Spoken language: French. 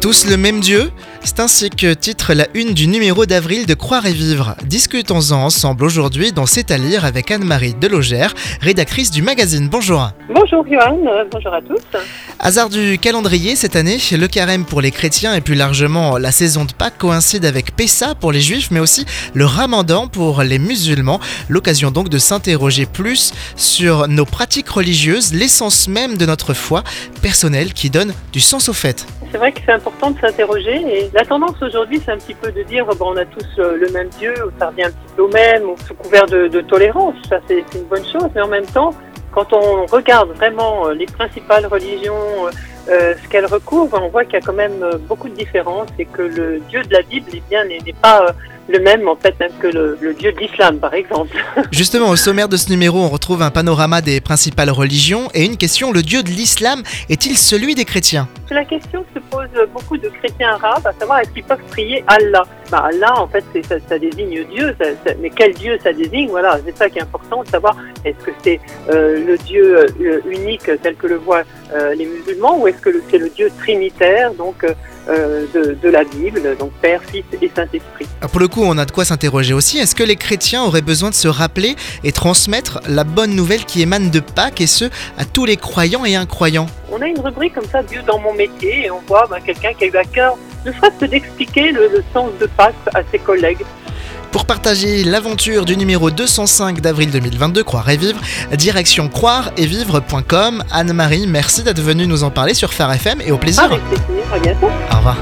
Tous le même Dieu C'est ainsi que titre la une du numéro d'avril de Croire et Vivre. Discutons-en ensemble aujourd'hui dans C'est à lire avec Anne-Marie Delogère, rédactrice du magazine. Bonjour. Bonjour Johan, euh, bonjour à tous. Hasard du calendrier cette année, le carême pour les chrétiens et plus largement la saison de Pâques coïncide avec Pessa pour les juifs, mais aussi le Ramadan pour les musulmans. L'occasion donc de s'interroger plus sur nos pratiques religieuses, l'essence même de notre foi personnelle qui donne du sens aux fêtes. C'est vrai que c'est important de s'interroger et la tendance aujourd'hui c'est un petit peu de dire bon, on a tous euh, le même Dieu, ça revient un petit peu au même, ou sous couvert de, tolérance, ça c'est une bonne chose, mais en même temps, quand on regarde vraiment euh, les principales religions, euh, ce qu'elles recouvrent, on voit qu'il y a quand même beaucoup de différences et que le Dieu de la Bible eh n'est pas le même en fait même que le, le Dieu de l'islam par exemple. Justement, au sommaire de ce numéro, on retrouve un panorama des principales religions et une question, le Dieu de l'islam est-il celui des chrétiens? La question que se posent beaucoup de chrétiens arabes, à savoir est-ce qu'ils peuvent prier Allah? Bah, Allah, en fait, ça, ça désigne Dieu, ça- ça- mais quel Dieu ça désigne? Voilà, c'est ça qui est important de savoir. Est-ce que c'est euh, le Dieu euh, unique tel que le voient euh, les musulmans, ou est-ce que c'est le Dieu trinitaire, donc de, de la Bible, donc Père, Fils et Saint-Esprit? Ah, Pour le coup, on a de quoi s'interroger aussi. Est-ce que les chrétiens auraient besoin de se rappeler et transmettre la bonne nouvelle qui émane de Pâques et ce, à tous les croyants et incroyants? On a une rubrique comme ça, Dieu dans mon métier, et on voit bah, quelqu'un qui a eu à cœur, ne serait-ce que d'expliquer le, le sens de Pâques à ses collègues. Pour partager l'aventure du numéro 205 d'avril 2022, Croire et Vivre, direction croire-et-vivre.com. Anne-Marie, merci d'être venue nous en parler sur Phare FM et au plaisir. Avec plaisir, à bientôt. Au revoir.